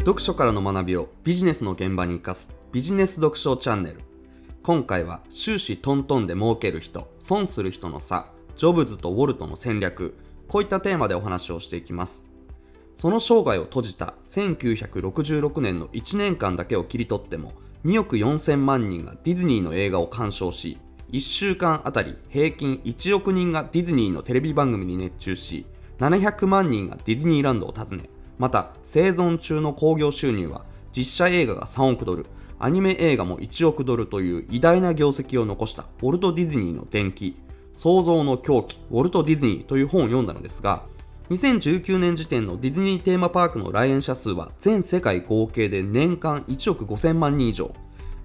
読書からの学びをビジネスの現場に生かすビジネス読書チャンネル。今回は終始トントンで儲ける人損する人の差ジョブズとウォルトの戦略こういったテーマでお話をしていきます。その生涯を閉じた1966年の1年間だけを切り取っても2億4000万人がディズニーの映画を鑑賞し1週間あたり平均1億人がディズニーのテレビ番組に熱中し700万人がディズニーランドを訪ねまた生存中の興行収入は実写映画が3億ドルアニメ映画も1億ドルという偉大な業績を残したウォルト・ディズニーの伝記。創造の狂気ウォルト・ディズニーという本を読んだのですが2019年時点のディズニーテーマパークの来園者数は全世界合計で年間1億5000万人以上。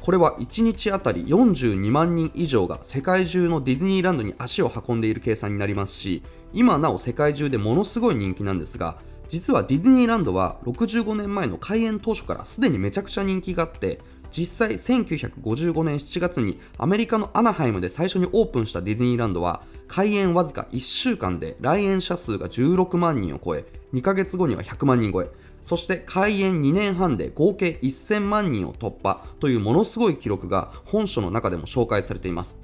これは1日あたり42万人以上が世界中のディズニーランドに足を運んでいる計算になりますし今なお世界中でものすごい人気なんですが実はディズニーランドは65年前の開園当初からすでにめちゃくちゃ人気があって実際1955年7月にアメリカのアナハイムで最初にオープンしたディズニーランドは開園わずか1週間で来園者数が16万人を超え2ヶ月後には100万人超えそして開園2年半で合計1000万人を突破というものすごい記録が本書の中でも紹介されています。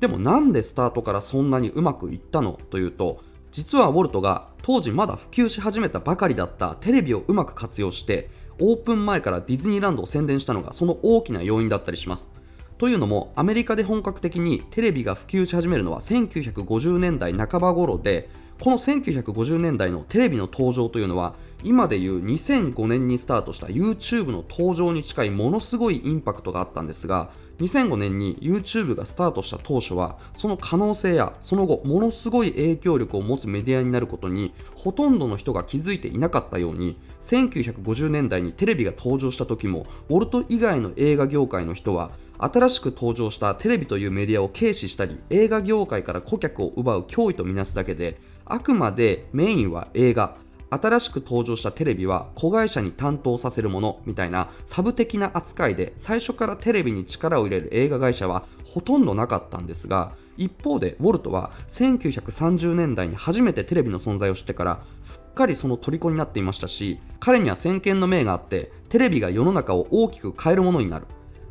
でもなんでスタートからそんなにうまくいったのというと実はウォルトが当時まだ普及し始めたばかりだったテレビをうまく活用してオープン前からディズニーランドを宣伝したのがその大きな要因だったりします。というのもアメリカで本格的にテレビが普及し始めるのは1950年代半ば頃でこの1950年代のテレビの登場というのは今でいう2005年にスタートした YouTube の登場に近いものすごいインパクトがあったんですが2005年に YouTube がスタートした当初はその可能性やその後ものすごい影響力を持つメディアになることにほとんどの人が気づいていなかったように1950年代にテレビが登場した時もウォルト以外の映画業界の人は新しく登場したテレビというメディアを軽視したり映画業界から顧客を奪う脅威とみなすだけであくまでメインは映画。新しく登場したテレビは子会社に担当させるものみたいなサブ的な扱いで最初からテレビに力を入れる映画会社はほとんどなかったんですが一方でウォルトは1930年代に初めてテレビの存在を知ってからすっかりその虜になっていましたし彼には先見の明があってテレビが世の中を大きく変えるものになる。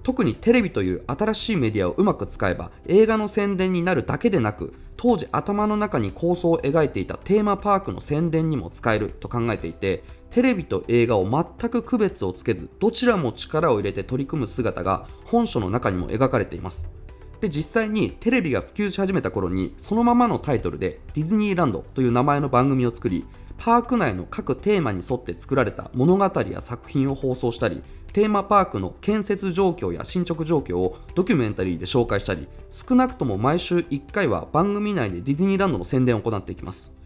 特にテレビという新しいメディアをうまく使えば映画の宣伝になるだけでなく当時頭の中に構想を描いていたテーマパークの宣伝にも使えると考えていてテレビと映画を全く区別をつけずどちらも力を入れて取り組む姿が本書の中にも描かれています。で実際にテレビが普及し始めた頃にそのままのタイトルでディズニーランドという名前の番組を作りパーク内の各テーマに沿って作られた物語や作品を放送したりテーマパークの建設状況や進捗状況をドキュメンタリーで紹介したり少なくとも毎週1回は番組内でディズニーランドの宣伝を行っていきます。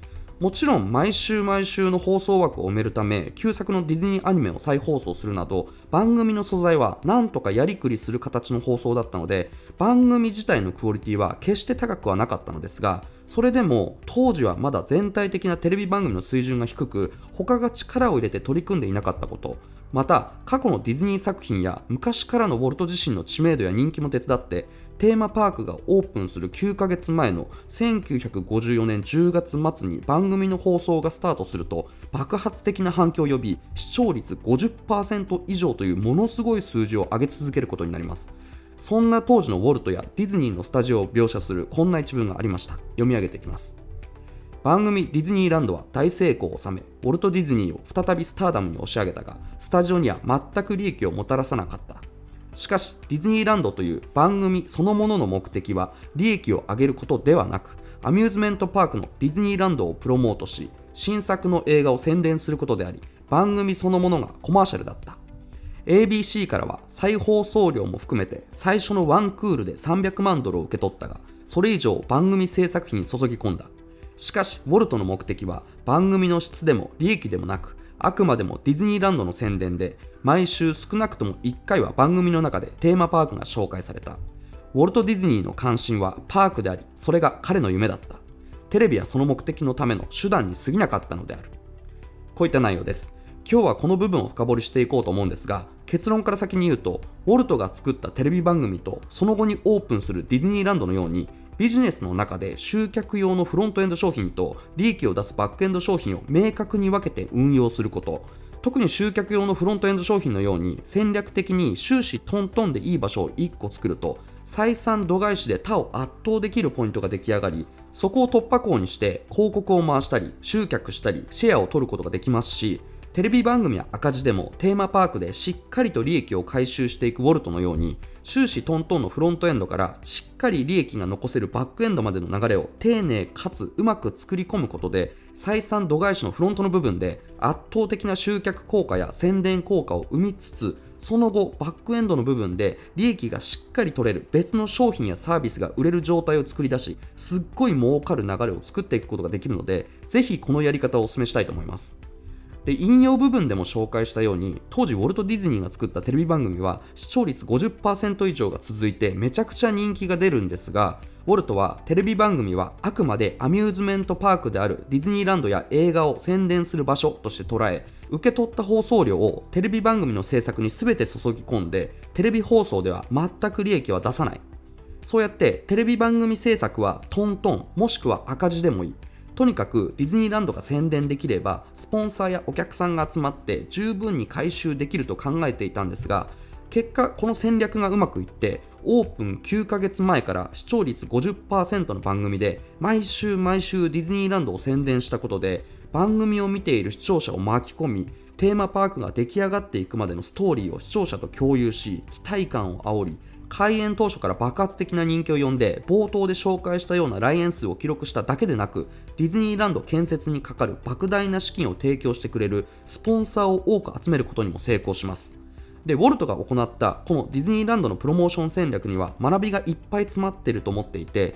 もちろん毎週毎週の放送枠を埋めるため旧作のディズニーアニメを再放送するなど番組の素材はなんとかやりくりする形の放送だったので番組自体のクオリティは決して高くはなかったのですがそれでも当時はまだ全体的なテレビ番組の水準が低く他が力を入れて取り組んでいなかったことまた過去のディズニー作品や昔からのウォルト自身の知名度や人気も手伝ってテーマパークがオープンする9ヶ月前の1954年10月末に番組の放送がスタートすると爆発的な反響を呼び視聴率50%以上というものすごい数字を上げ続けることになります。そんな当時のウォルトやディズニーのスタジオを描写するこんな一文がありました。読み上げていきます。番組ディズニーランドは大成功を収めウォルト・ディズニーを再びスターダムに押し上げたがスタジオには全く利益をもたらさなかった。しかしディズニーランドという番組そのものの目的は利益を上げることではなくアミューズメントパークのディズニーランドをプロモートし新作の映画を宣伝することであり番組そのものがコマーシャルだった。ABC からは再放送料も含めて最初のワンクールで300万ドルを受け取ったがそれ以上番組制作費に注ぎ込んだ。しかしウォルトの目的は番組の質でも利益でもなくあくまでもディズニーランドの宣伝で毎週少なくとも1回は番組の中でテーマパークが紹介された。ウォルト・ディズニーの関心はパークでありそれが彼の夢だった。テレビはその目的のための手段に過ぎなかったのである。こういった内容です。今日はこの部分を深掘りしていこうと思うんですが結論から先に言うとウォルトが作ったテレビ番組とその後にオープンするディズニーランドのようにビジネスの中で集客用のフロントエンド商品と利益を出すバックエンド商品を明確に分けて運用すること。特に集客用のフロントエンド商品のように戦略的に終始トントンでいい場所を1個作ると。採算度外視で他を圧倒できるポイントが出来上がりそこを突破口にして広告を回したり集客したりシェアを取ることができますしテレビ番組は赤字でもテーマパークでしっかりと利益を回収していくウォルトのように終始トントンのフロントエンドからしっかり利益が残せるバックエンドまでの流れを丁寧かつうまく作り込むことで採算度外視のフロントの部分で圧倒的な集客効果や宣伝効果を生みつつその後バックエンドの部分で利益がしっかり取れる別の商品やサービスが売れる状態を作り出しすっごい儲かる流れを作っていくことができるのでぜひこのやり方をお勧めしたいと思います。で引用部分でも紹介したように当時ウォルト・ディズニーが作ったテレビ番組は視聴率50%以上が続いてめちゃくちゃ人気が出るんですがウォルトはテレビ番組はあくまでアミューズメントパークであるディズニーランドや映画を宣伝する場所として捉え受け取った放送料をテレビ番組の制作に全て注ぎ込んでテレビ放送では全く利益は出さない。そうやってテレビ番組制作はトントンもしくは赤字でもいい。とにかくディズニーランドが宣伝できればスポンサーやお客さんが集まって十分に回収できると考えていたんですが結果この戦略がうまくいってオープン9ヶ月前から視聴率50%の番組で毎週毎週ディズニーランドを宣伝したことで番組を見ている視聴者を巻き込みテーマパークが出来上がっていくまでのストーリーを視聴者と共有し期待感を煽り開園当初から爆発的な人気を呼んで冒頭で紹介したような来園数を記録しただけでなくディズニーランド建設にかかる莫大な資金を提供してくれるスポンサーを多く集めることにも成功します。でウォルトが行ったこのディズニーランドのプロモーション戦略には学びがいっぱい詰まっていると思っていて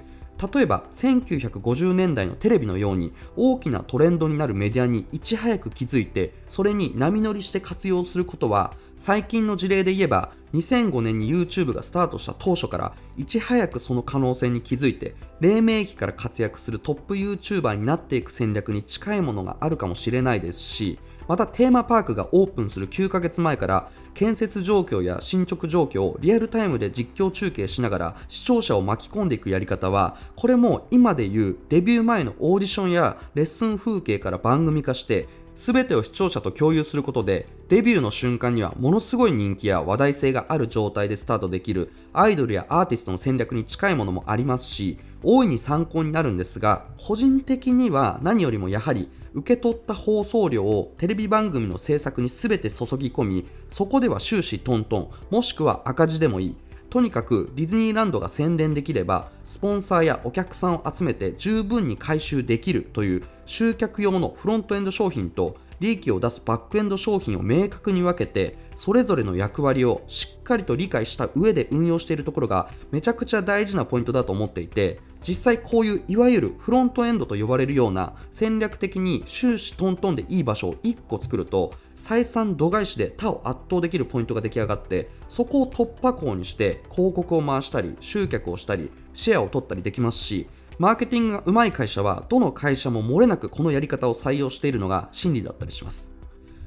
例えば1950年代のテレビのように大きなトレンドになるメディアにいち早く気づいてそれに波乗りして活用することは最近の事例で言えば2005年に YouTube がスタートした当初からいち早くその可能性に気づいて黎明期から活躍するトップ YouTuber になっていく戦略に近いものがあるかもしれないですしまたテーマパークがオープンする9ヶ月前から建設状況や進捗状況をリアルタイムで実況中継しながら視聴者を巻き込んでいくやり方はこれも今で言うデビュー前のオーディションやレッスン風景から番組化して全てを視聴者と共有することでデビューの瞬間にはものすごい人気や話題性がある状態でスタートできるアイドルやアーティストの戦略に近いものもありますし大いに参考になるんですが個人的には何よりもやはり受け取った放送料をテレビ番組の制作に全て注ぎ込みそこでは終始トントンもしくは赤字でもいい。とにかくディズニーランドが宣伝できればスポンサーやお客さんを集めて十分に回収できるという集客用のフロントエンド商品と利益を出すバックエンド商品を明確に分けてそれぞれの役割をしっかりと理解した上で運用しているところがめちゃくちゃ大事なポイントだと思っていて実際こういういわゆるフロントエンドと呼ばれるような戦略的に終始トントンでいい場所を1個作ると採算度外視で他を圧倒できるポイントが出来上がってそこを突破口にして広告を回したり集客をしたりシェアを取ったりできますしマーケティングが上手い会社はどの会社も漏れなくこのやり方を採用しているのが真理だったりします。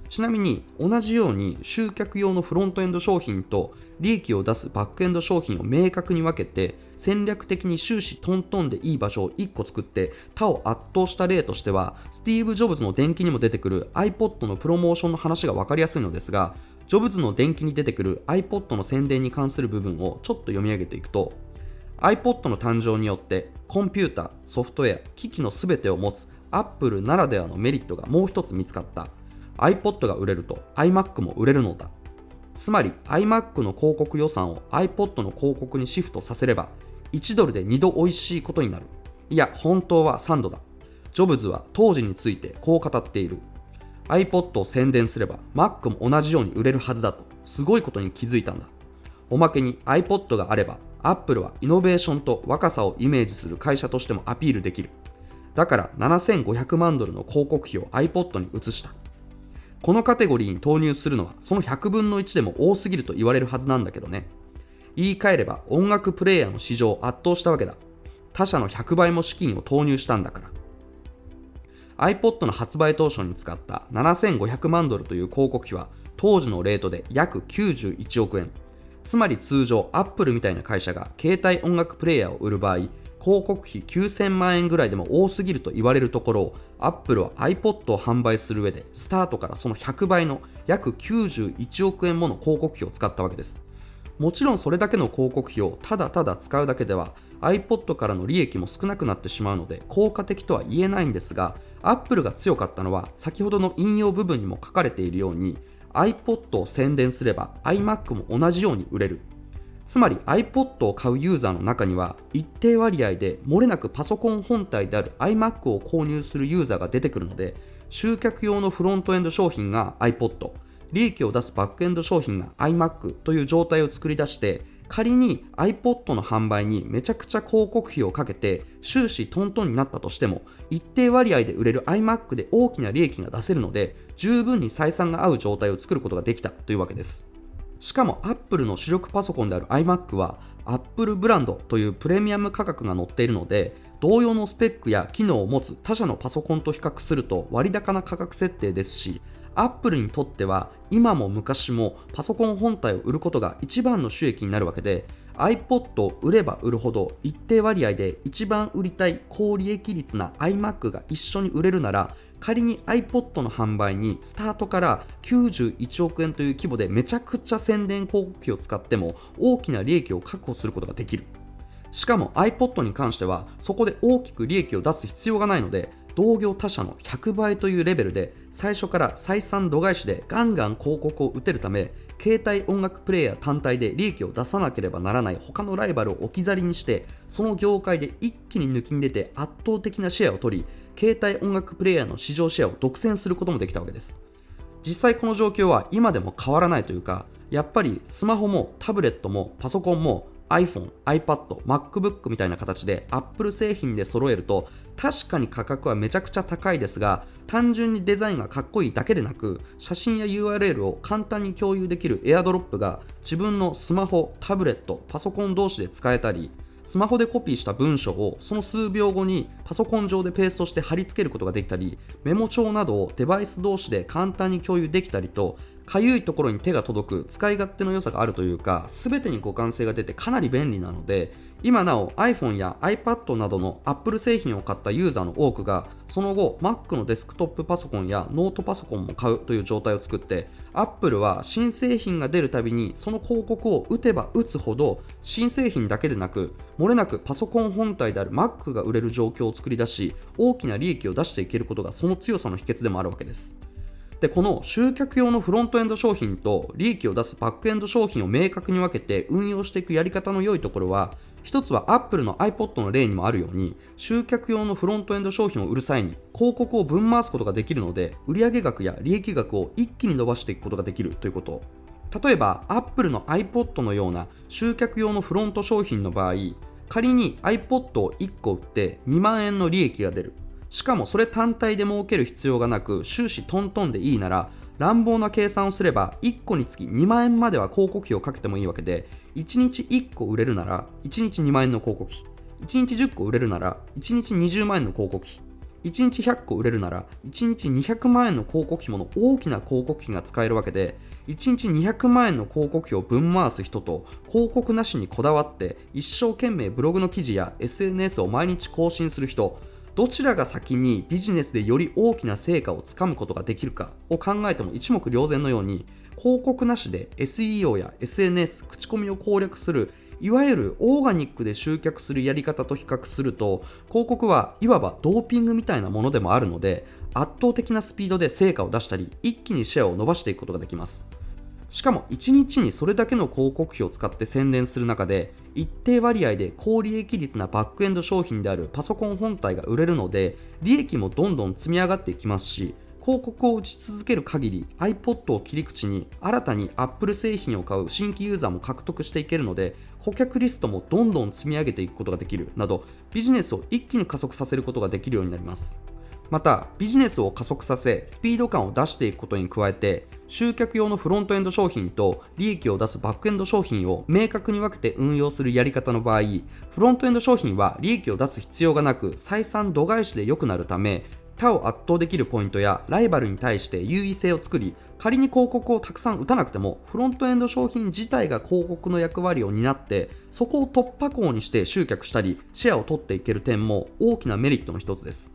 ちなみに同じように集客用のフロントエンド商品と利益を出すバックエンド商品を明確に分けて戦略的に終始トントンでいい場所を1個作って他を圧倒した例としてはスティーブ・ジョブズの伝記にも出てくる iPod のプロモーションの話が分かりやすいのですがジョブズの伝記に出てくる iPod の宣伝に関する部分をちょっと読み上げていくと iPod の誕生によってコンピュータ、ソフトウェア、機器の全てを持つ Apple ならではのメリットがもう一つ見つかった。iPod が売れると iMac も売れるのだ。つまり iMac の広告予算を iPod の広告にシフトさせれば1ドルで2度美味しいことになる。いや本当は3度だ。ジョブズは当時についてこう語っている。iPod を宣伝すれば Mac も同じように売れるはずだとすごいことに気づいたんだ。おまけに iPod があれば Apple はイノベーションと若さをイメージする会社としてもアピールできる。だから7500万ドルの広告費を iPod に移した。このカテゴリーに投入するのはその100分の1でも多すぎると言われるはずなんだけどね。言い換えれば音楽プレイヤーの市場を圧倒したわけだ。他社の100倍も資金を投入したんだから。iPod の発売当初に使った7500万ドルという広告費は当時のレートで約91億円。つまり通常 Apple みたいな会社が携帯音楽プレイヤーを売る場合広告費9000万円ぐらいでも多すぎると言われるところを Apple は iPod を販売する上でスタートからその100倍の約91億円もの広告費を使ったわけです。もちろんそれだけの広告費をただただ使うだけでは iPod からの利益も少なくなってしまうので効果的とは言えないんですが Apple が強かったのは先ほどの引用部分にも書かれているように iPod を宣伝すれば iMac も同じように売れる。つまり iPod を買うユーザーの中には一定割合で漏れなくパソコン本体である iMac を購入するユーザーが出てくるので集客用のフロントエンド商品が iPod 利益を出すバックエンド商品が iMac という状態を作り出して仮に iPod の販売にめちゃくちゃ広告費をかけて終始トントンになったとしても一定割合で売れる iMac で大きな利益が出せるので十分に採算が合う状態を作ることができたというわけです。しかも Apple の主力パソコンである iMac は Apple ブランドというプレミアム価格が載っているので同様のスペックや機能を持つ他社のパソコンと比較すると割高な価格設定ですしアップルにとっては今も昔もパソコン本体を売ることが一番の収益になるわけで iPod を売れば売るほど一定割合で一番売りたい高利益率な iMac が一緒に売れるなら仮に iPod の販売にスタートから91億円という規模でめちゃくちゃ宣伝広告費を使っても大きな利益を確保することができる。しかも iPod に関してはそこで大きく利益を出す必要がないので同業他社の100倍というレベルで最初から採算度外視でガンガン広告を打てるため携帯音楽プレーヤー単体で利益を出さなければならない他のライバルを置き去りにしてその業界で一気に抜きに出て圧倒的なシェアを取り携帯音楽プレーヤーの市場シェアを独占することもできたわけです。実際この状況は今でも変わらないというかやっぱりスマホもタブレットもパソコンも iPhone、iPad、MacBook みたいな形で Apple 製品で揃えると確かに価格はめちゃくちゃ高いですが単純にデザインがかっこいいだけでなく写真や URL を簡単に共有できる AirDrop が自分のスマホ、タブレット、パソコン同士で使えたりスマホでコピーした文章をその数秒後にパソコン上でペーストして貼り付けることができたりメモ帳などをデバイス同士で簡単に共有できたりとかゆいところに手が届く使い勝手の良さがあるというか全てに互換性が出てかなり便利なので今なお iPhone や iPad などの Apple 製品を買ったユーザーの多くがその後 Mac のデスクトップパソコンやノートパソコンも買うという状態を作って Apple は新製品が出るたびにその広告を打てば打つほど新製品だけでなく漏れなくパソコン本体である Mac が売れる状況を作り出し大きな利益を出していけることがその強さの秘訣でもあるわけです。でこの集客用のフロントエンド商品と利益を出すバックエンド商品を明確に分けて運用していくやり方の良いところは一つは Apple の iPod の例にもあるように集客用のフロントエンド商品を売る際に広告を分回すことができるので売上額や利益額を一気に伸ばしていくことができるということ。例えば Apple の iPod のような集客用のフロント商品の場合仮に iPod を1個売って2万円の利益が出る。しかもそれ単体で儲ける必要がなく終始トントンでいいなら乱暴な計算をすれば1個につき2万円までは広告費をかけてもいいわけで1日1個売れるなら1日2万円の広告費。1日10個売れるなら1日20万円の広告費。1日100個売れるなら1日200万円の広告費もの大きな広告費が使えるわけで1日200万円の広告費を分回す人と広告なしにこだわって一生懸命ブログの記事や SNS を毎日更新する人どちらが先にビジネスでより大きな成果をつかむことができるかを考えても一目瞭然のように広告なしで SEO や SNS 口コミを攻略するいわゆるオーガニックで集客するやり方と比較すると広告はいわばドーピングみたいなものでもあるので圧倒的なスピードで成果を出したり一気にシェアを伸ばしていくことができます。しかも1日にそれだけの広告費を使って宣伝する中で一定割合で高利益率なバックエンド商品であるパソコン本体が売れるので利益もどんどん積み上がっていきますし広告を打ち続ける限り iPod を切り口に新たに Apple 製品を買う新規ユーザーも獲得していけるので顧客リストもどんどん積み上げていくことができるなどビジネスを一気に加速させることができるようになります。またビジネスを加速させスピード感を出していくことに加えて集客用のフロントエンド商品と利益を出すバックエンド商品を明確に分けて運用するやり方の場合フロントエンド商品は利益を出す必要がなく採算度外視で良くなるため他を圧倒できるポイントやライバルに対して優位性を作り仮に広告をたくさん打たなくてもフロントエンド商品自体が広告の役割を担ってそこを突破口にして集客したりシェアを取っていける点も大きなメリットの一つです。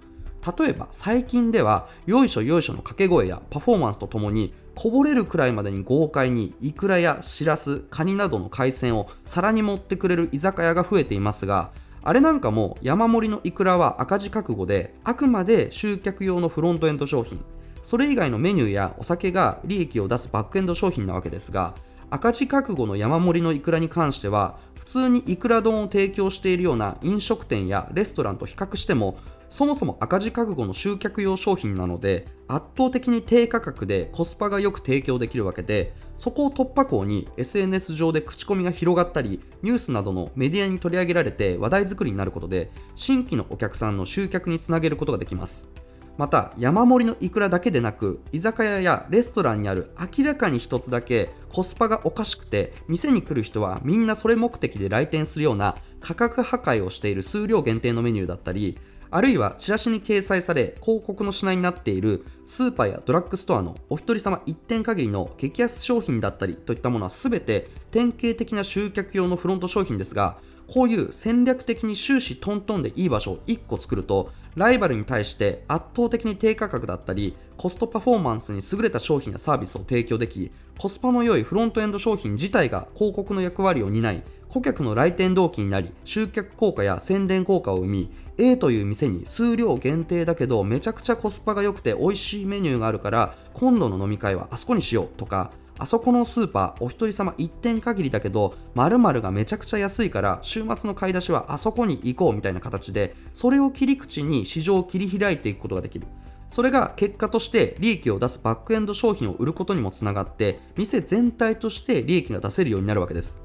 例えば最近ではよいしょよいしょの掛け声やパフォーマンスとともにこぼれるくらいまでに豪快にイクラやシラスカニなどの海鮮を皿に盛ってくれる居酒屋が増えていますがあれなんかも山盛りのイクラは赤字覚悟であくまで集客用のフロントエンド商品。それ以外のメニューやお酒が利益を出すバックエンド商品なわけですが赤字覚悟の山盛りのイクラに関しては普通にイクラ丼を提供しているような飲食店やレストランと比較してもそもそも赤字覚悟の集客用商品なので圧倒的に低価格でコスパがよく提供できるわけでそこを突破口に SNS 上で口コミが広がったりニュースなどのメディアに取り上げられて話題作りになることで新規のお客さんの集客につなげることができます。また山盛りのイクラだけでなく居酒屋やレストランにある明らかに一つだけコスパがおかしくて店に来る人はみんなそれ目的で来店するような価格破壊をしている数量限定のメニューだったりあるいはチラシに掲載され広告の品になっているスーパーやドラッグストアのお一人様一点限りの激安商品だったりといったものは全て典型的な集客用のフロント商品ですがこういう戦略的に終始トントンでいい場所を1個作るとライバルに対して圧倒的に低価格だったりコストパフォーマンスに優れた商品やサービスを提供できコスパの良いフロントエンド商品自体が広告の役割を担い顧客の来店動機になり集客効果や宣伝効果を生み A という店に数量限定だけどめちゃくちゃコスパが良くて美味しいメニューがあるから今度の飲み会はあそこにしようとかあそこのスーパーお一人様1点限りだけど〇〇がめちゃくちゃ安いから週末の買い出しはあそこに行こうみたいな形でそれを切り口に市場を切り開いていくことができる。それが結果として利益を出すバックエンド商品を売ることにもつながって店全体として利益が出せるようになるわけです。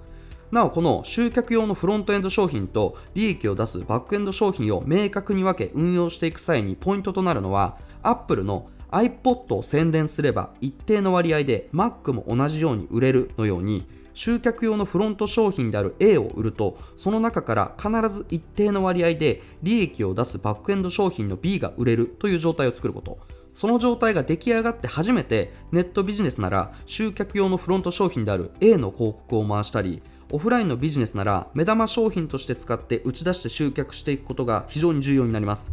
なおこの集客用のフロントエンド商品と利益を出すバックエンド商品を明確に分け運用していく際にポイントとなるのは Apple の iPod を宣伝すれば一定の割合で Mac も同じように売れるのように集客用のフロント商品である A を売るとその中から必ず一定の割合で利益を出すバックエンド商品の B が売れるという状態を作ること。その状態が出来上がって初めてネットビジネスなら集客用のフロント商品である A の広告を回したりオフラインのビジネスなら目玉商品として使って打ち出して集客していくことが非常に重要になります。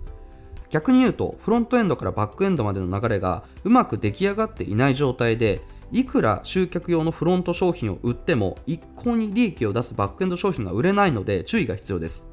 逆に言うとフロントエンドからバックエンドまでの流れがうまく出来上がっていない状態でいくら集客用のフロント商品を売っても一向に利益を出すバックエンド商品が売れないので注意が必要です。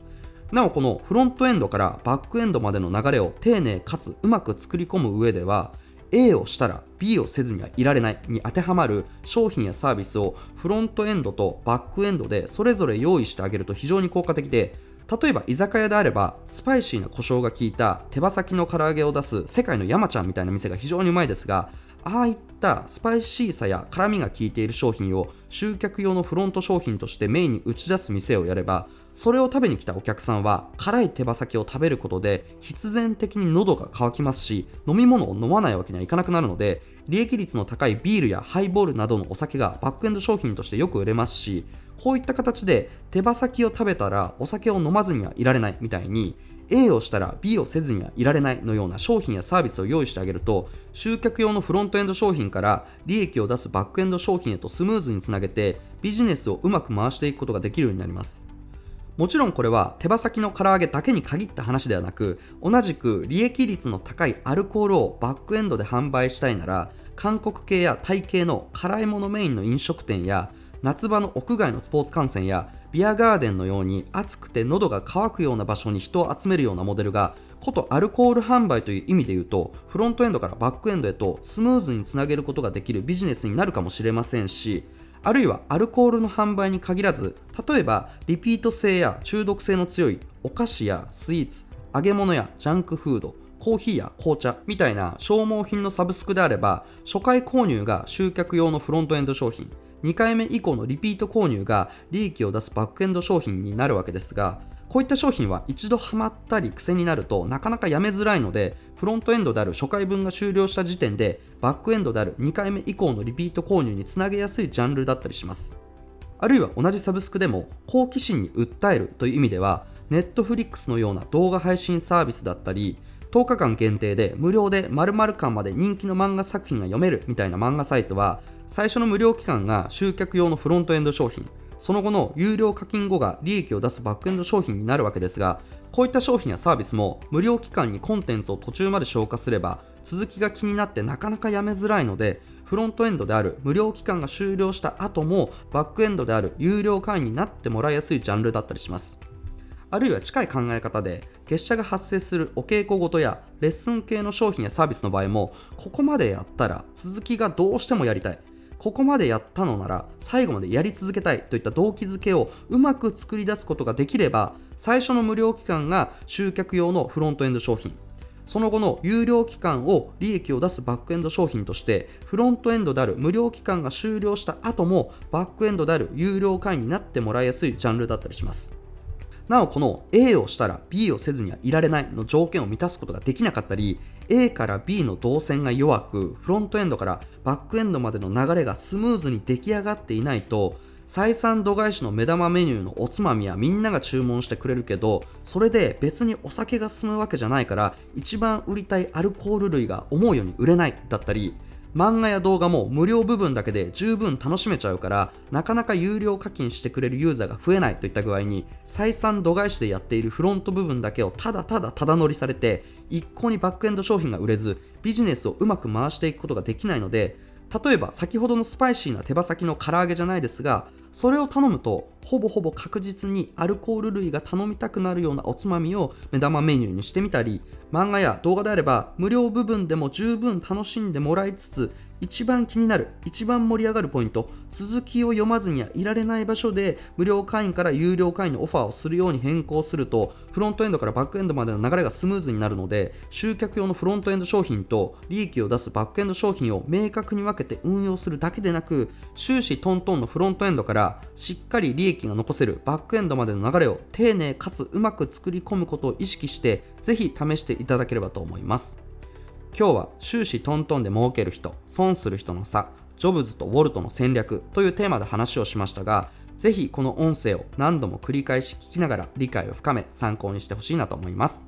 なおこのフロントエンドからバックエンドまでの流れを丁寧かつうまく作り込む上では A をしたら B をせずにはいられないに当てはまる商品やサービスをフロントエンドとバックエンドでそれぞれ用意してあげると非常に効果的で例えば居酒屋であればスパイシーな胡椒が効いた手羽先の唐揚げを出す世界の山ちゃんみたいな店が非常にうまいですがああいったスパイシーさや辛みが効いている商品を集客用のフロント商品としてメインに打ち出す店をやればそれを食べに来たお客さんは辛い手羽先を食べることで必然的に喉が渇きますし飲み物を飲まないわけにはいかなくなるので利益率の高いビールやハイボールなどのお酒がバックエンド商品としてよく売れますしこういった形で手羽先を食べたらお酒を飲まずにはいられないみたいに A をしたら B をせずにはいられないのような商品やサービスを用意してあげると集客用のフロントエンド商品から利益を出すバックエンド商品へとスムーズにつなげてビジネスをうまく回していくことができるようになります。もちろんこれは手羽先の唐揚げだけに限った話ではなく同じく利益率の高いアルコールをバックエンドで販売したいなら韓国系やタイ系の辛いものメインの飲食店や夏場の屋外のスポーツ観戦やビアガーデンのように暑くて喉が渇くような場所に人を集めるようなモデルがことアルコール販売という意味で言うとフロントエンドからバックエンドへとスムーズにつなげることができるビジネスになるかもしれませんしあるいはアルコールの販売に限らず例えばリピート性や中毒性の強いお菓子やスイーツ揚げ物やジャンクフードコーヒーや紅茶みたいな消耗品のサブスクであれば初回購入が集客用のフロントエンド商品。2回目以降のリピート購入が利益を出すバックエンド商品になるわけですがこういった商品は一度ハマったり癖になるとなかなかやめづらいのでフロントエンドである初回分が終了した時点でバックエンドである2回目以降のリピート購入につなげやすいジャンルだったりします。あるいは同じサブスクでも好奇心に訴えるという意味では Netflix のような動画配信サービスだったり10日間限定で無料で〇〇巻まで人気の漫画作品が読めるみたいな漫画サイトは最初の無料期間が集客用のフロントエンド商品。その後の有料課金後が利益を出すバックエンド商品になるわけですがこういった商品やサービスも無料期間にコンテンツを途中まで消化すれば続きが気になってなかなかやめづらいのでフロントエンドである無料期間が終了した後もバックエンドである有料会員になってもらいやすいジャンルだったりします。あるいは近い考え方で月謝が発生するお稽古事やレッスン系の商品やサービスの場合もここまでやったら続きがどうしてもやりたい。ここまでやったのなら最後までやり続けたいといった動機づけをうまく作り出すことができれば最初の無料期間が集客用のフロントエンド商品。その後の有料期間を利益を出すバックエンド商品としてフロントエンドである無料期間が終了した後もバックエンドである有料会員になってもらいやすいジャンルだったりします。なおこの A をしたら B をせずにはいられないの条件を満たすことができなかったり A から B の動線が弱くフロントエンドからバックエンドまでの流れがスムーズに出来上がっていないと採算度外視の目玉メニューのおつまみはみんなが注文してくれるけどそれで別にお酒が進むわけじゃないから一番売りたいアルコール類が思うように売れないだったり漫画や動画も無料部分だけで十分楽しめちゃうからなかなか有料課金してくれるユーザーが増えないといった具合に採算度外視でやっているフロント部分だけをただただただ乗りされて一向にバックエンド商品が売れずビジネスをうまく回していくことができないので例えば先ほどのスパイシーな手羽先の唐揚げじゃないですがそれを頼むとほぼほぼ確実にアルコール類が頼みたくなるようなおつまみを目玉メニューにしてみたり漫画や動画であれば無料部分でも十分楽しんでもらいつつ一番気になる一番盛り上がるポイント。続きを読まずにはいられない場所で無料会員から有料会員のオファーをするように変更するとフロントエンドからバックエンドまでの流れがスムーズになるので集客用のフロントエンド商品と利益を出すバックエンド商品を明確に分けて運用するだけでなく終始トントンのフロントエンドからしっかり利益が残せるバックエンドまでの流れを丁寧かつうまく作り込むことを意識してぜひ試していただければと思います。今日は終始トントンで儲ける人損する人の差ジョブズとウォルトの戦略というテーマで話をしましたがぜひこの音声を何度も繰り返し聞きながら理解を深め参考にしてほしいなと思います。